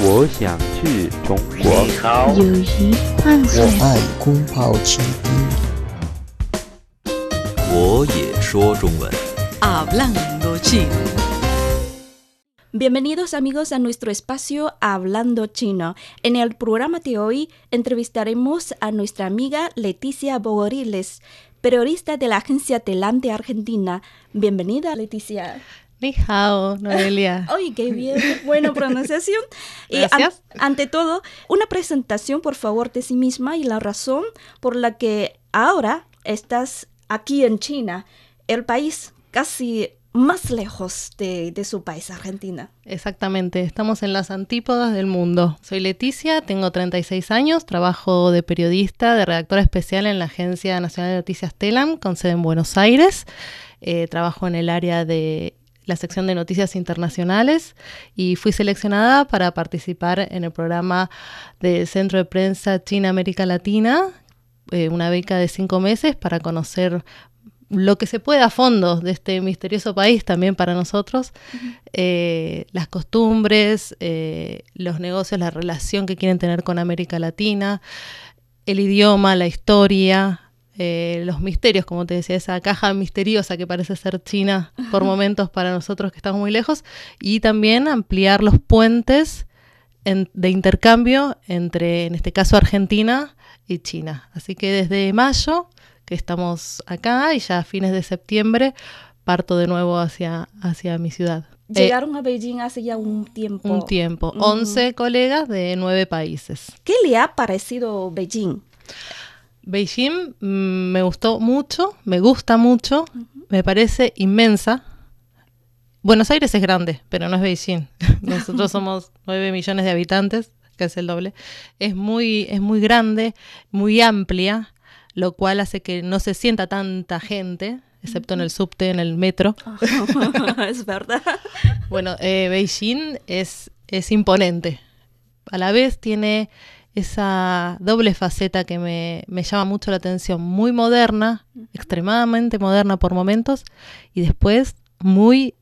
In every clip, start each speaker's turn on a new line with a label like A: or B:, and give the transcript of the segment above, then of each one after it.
A: 我想去中国。
B: 你好，
C: 友谊换算
D: 我爱空泡奇兵。
E: 我也说中文。
F: Hablando chino.
G: Bienvenidos amigos a nuestro espacio Hablando Chino. En el programa de hoy entrevistaremos a nuestra amiga Leticia Bogoriles, periodista de la agencia Telam de Argentina. Bienvenida Leticia.
H: Ni hao, Noelia.
G: ¡Ay, qué bien! Buena pronunciación. Y an-
H: Gracias.
G: ante todo, una presentación, por favor, de sí misma y la razón por la que ahora estás aquí en China, el país casi más lejos de, de su país, Argentina.
H: Exactamente, estamos en las antípodas del mundo. Soy Leticia, tengo 36 años, trabajo de periodista, de redactora especial en la Agencia Nacional de Noticias Telam, con sede en Buenos Aires. Eh, trabajo en el área de la sección de noticias internacionales y fui seleccionada para participar en el programa del Centro de Prensa China-América Latina, eh, una beca de cinco meses para conocer lo que se puede a fondo de este misterioso país también para nosotros, eh, las costumbres, eh, los negocios, la relación que quieren tener con América Latina, el idioma, la historia, eh, los misterios, como te decía, esa caja misteriosa que parece ser China por momentos para nosotros que estamos muy lejos, y también ampliar los puentes en- de intercambio entre, en este caso, Argentina y China. Así que desde mayo, que estamos acá, y ya a fines de septiembre, parto de nuevo hacia, hacia mi ciudad. Eh,
G: Llegaron a Beijing hace ya un tiempo.
H: un tiempo.
G: Ujú.
H: 11 colegas de 9 países.
G: ¿Qué le ha parecido Beijing?
H: Beijing mm, me gustó mucho, me gusta mucho, me parece inmensa. Buenos Aires es grande, pero no es Beijing. Nosotros somos 9 millones de habitantes, que es el doble. Es muy, es muy grande, muy amplia, lo cual hace que no se sienta tanta gente, excepto en el subte, en el metro.
G: es verdad.
H: Bueno, eh, Beijing es, es imponente. A la vez tiene esa doble faceta que me, me llama mucho la atención, muy moderna, extremadamente moderna por momentos, y después muy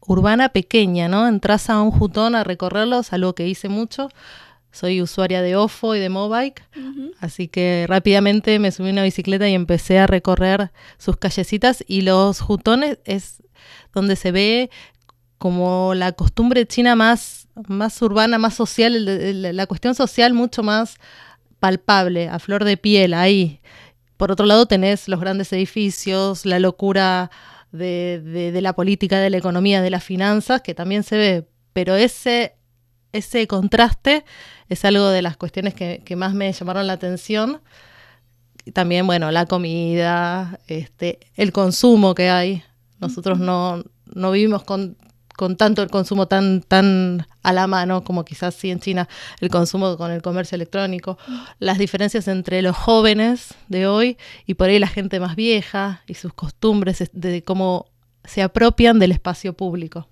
H: urbana pequeña, ¿no? Entras a un jutón a recorrerlos, algo que hice mucho. Soy usuaria de OFO y de Mobike, así que rápidamente me subí a una bicicleta y empecé a recorrer sus callecitas y los jutones es donde se ve como la costumbre china más, más urbana, más social, el de- el- la cuestión social mucho más palpable, a flor de piel, ahí. Por otro lado tenés los grandes edificios, la locura de, de- de la política, de la economía, de las finanzas, que también se ve, pero ese, ese contraste es algo de las cuestiones que, que más me llamaron la atención. También, bueno, la comida, este, el consumo que hay. Nosotros no, no vivimos con, con tanto el consumo tan, tan a la mano como quizás sí en China, el consumo con el comercio electrónico. Las diferencias entre los jóvenes de hoy y por ahí la gente más vieja y sus costumbres es- de cómo se apropian del espacio público.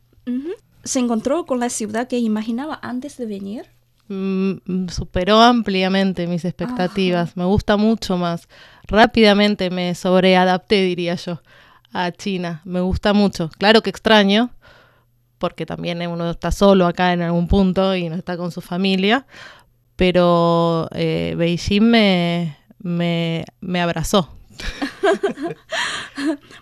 G: ¿Se encontró con la ciudad que imaginaba antes de venir?
H: Mm, mm, superó ampliamente mis expectativas, me gusta mucho más. Rápidamente me sobreadapté, diría yo, a China. Me gusta mucho. Claro que extraño, porque también uno está solo acá en algún punto y no está con su familia, pero eh, Beijing me, me, me abrazó.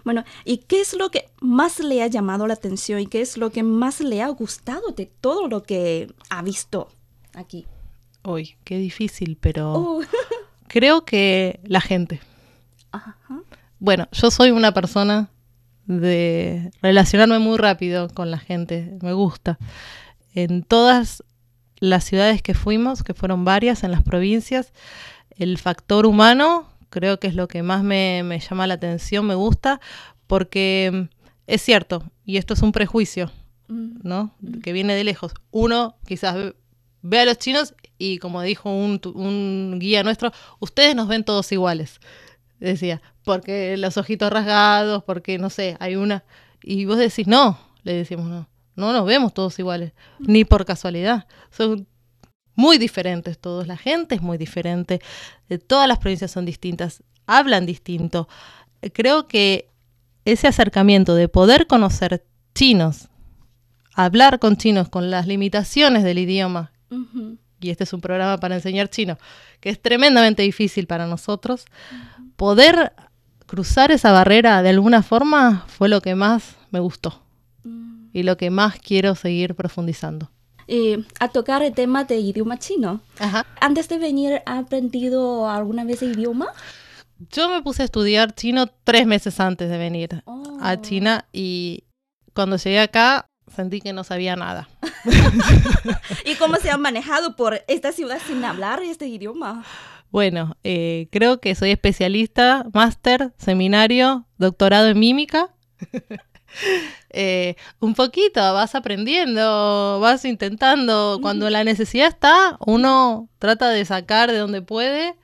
G: Bueno, ¿y qué es lo que más le ha llamado la atención y qué es lo que más le ha gustado de todo lo que ha visto aquí?
H: Uy, qué difícil, pero
G: Oh.
H: creo que la gente.
G: Ajá.
H: Bueno, yo soy una persona de relacionarme muy rápido con la gente, me gusta. En todas las ciudades que fuimos, que fueron varias en las provincias, el factor humano creo que es lo que más me, me llama la atención, me gusta, porque mm, es cierto, y esto es un prejuicio,
G: Mm.
H: ¿no? Que viene de lejos. Uno quizás ve, ve a los chinos y como dijo un, un guía nuestro, ustedes nos ven todos iguales, decía, porque los ojitos rasgados, porque no sé, hay una... Y vos decís, no, le decimos, no, no nos vemos todos iguales, ni por casualidad. Son muy diferentes todos, la gente es muy diferente, eh, todas las provincias son distintas, hablan distinto. Creo que ese acercamiento de poder conocer chinos, hablar con chinos con las limitaciones del idioma y este es un programa para enseñar chino, que es tremendamente difícil para nosotros, poder cruzar esa barrera de alguna forma fue lo que más me gustó y lo que más quiero seguir profundizando.
G: Eh, a tocar el tema de idioma chino.
H: Ajá.
G: Antes de venir, ¿ha aprendido alguna vez el idioma?
H: Yo me puse a estudiar chino tres meses antes de venir
G: Oh.
H: a China y cuando llegué acá sentí que no sabía nada.
G: ¿Y cómo se ha manejado por esta ciudad sin hablar este idioma?
H: Bueno, eh, creo que soy especialista, máster, seminario, doctorado en mímica. Eh, un poquito, vas aprendiendo, vas intentando. Cuando la necesidad está, uno trata de sacar de donde puede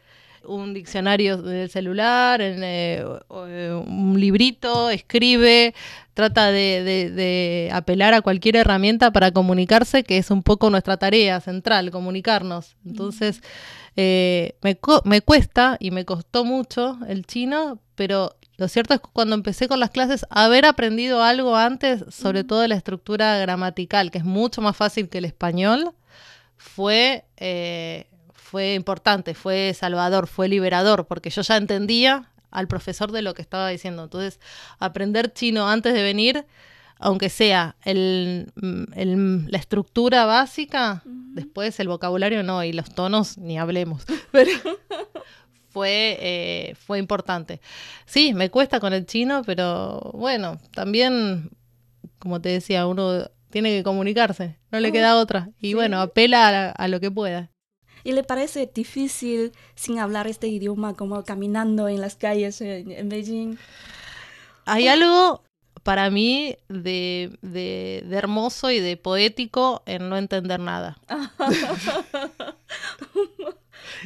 H: un diccionario del celular, en, eh, eh, un librito, escribe, trata de, de- de apelar a cualquier herramienta para comunicarse, que es un poco nuestra tarea central, comunicarnos. Entonces, eh, me, cuesta y me costó mucho el chino, pero lo cierto es que cuando empecé con las clases, haber aprendido algo antes, sobre todo la estructura gramatical, que es mucho más fácil que el español, fue, eh, fue importante, fue salvador, fue liberador, porque yo ya entendía al profesor de lo que estaba diciendo. Entonces, aprender chino antes de venir, aunque sea el, mm, el- la estructura básica, después el vocabulario no, y los tonos ni hablemos. Pero fue, eh, fue importante. Sí, me cuesta con el chino, pero bueno, también, como te decía, uno tiene que comunicarse, no le queda otra. Y
G: sí.
H: bueno, apela a, a lo que pueda.
G: ¿Y le parece difícil sin hablar este idioma como caminando en las calles en, en Beijing?
H: Hay algo para mí de, de- de hermoso y de poético en no entender nada.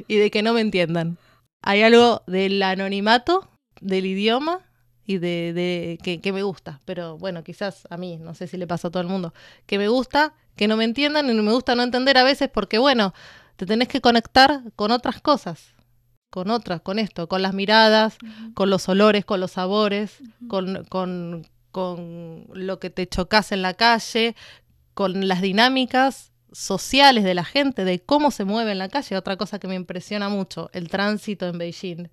H: y de que no me entiendan. Hay algo del anonimato, del idioma y de, de- que, que me gusta. Pero bueno, quizás a mí, no sé si le pasa a todo el mundo, que me gusta que no me entiendan y me gusta no entender a veces porque bueno, te tenés que conectar con otras cosas. Con otras, con esto, con las miradas, con los olores, con los sabores, con, con, con lo que te chocas en la calle, con las dinámicas sociales de la gente, de cómo se mueve en la calle. Otra cosa que me impresiona mucho, el tránsito en Beijing,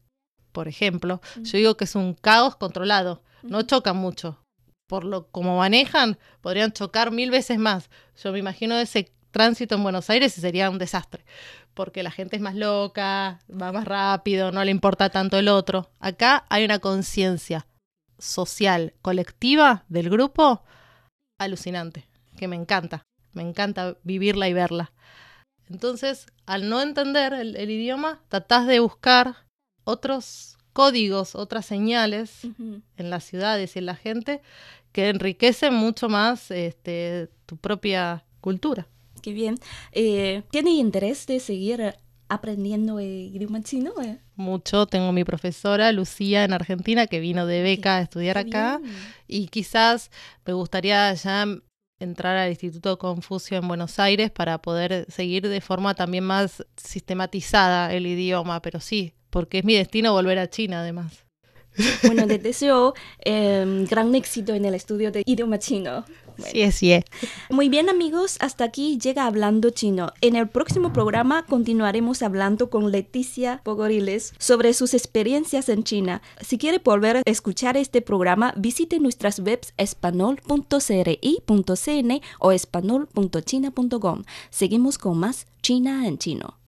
H: por ejemplo. Yo digo que es un caos controlado, no chocan mucho. Por lo como manejan, podrían chocar mil veces más. Yo me imagino ese tránsito en Buenos Aires y sería un desastre, porque la gente es más loca, va más rápido, no le importa tanto el otro. Acá hay una conciencia social, colectiva del grupo, alucinante, que me encanta. Me encanta vivirla y verla. Entonces, al no entender el, el idioma, tratás de buscar otros códigos, otras señales en las ciudades y en la gente que enriquecen mucho más este, tu propia cultura.
G: Qué bien. Eh, ¿Tiene interés de seguir aprendiendo el idioma chino? eh?
H: Mucho. Tengo mi profesora Lucía en Argentina que vino de beca a estudiar acá
G: bien.
H: y quizás me gustaría ya entrar al Instituto Confucio en Buenos Aires para poder seguir de forma también más sistematizada el idioma, pero sí, porque es mi destino volver a China además.
G: Bueno, les deseo eh, gran éxito en el estudio de idioma chino. Bueno.
H: Sí, sí. es.
G: Muy bien amigos, hasta aquí llega Hablando Chino. En el próximo programa continuaremos hablando con Leticia Pogoriles sobre sus experiencias en China. Si quiere volver a escuchar este programa, visite nuestras webs espanol.cri.cn o espanol.china.com. Seguimos con más China en chino.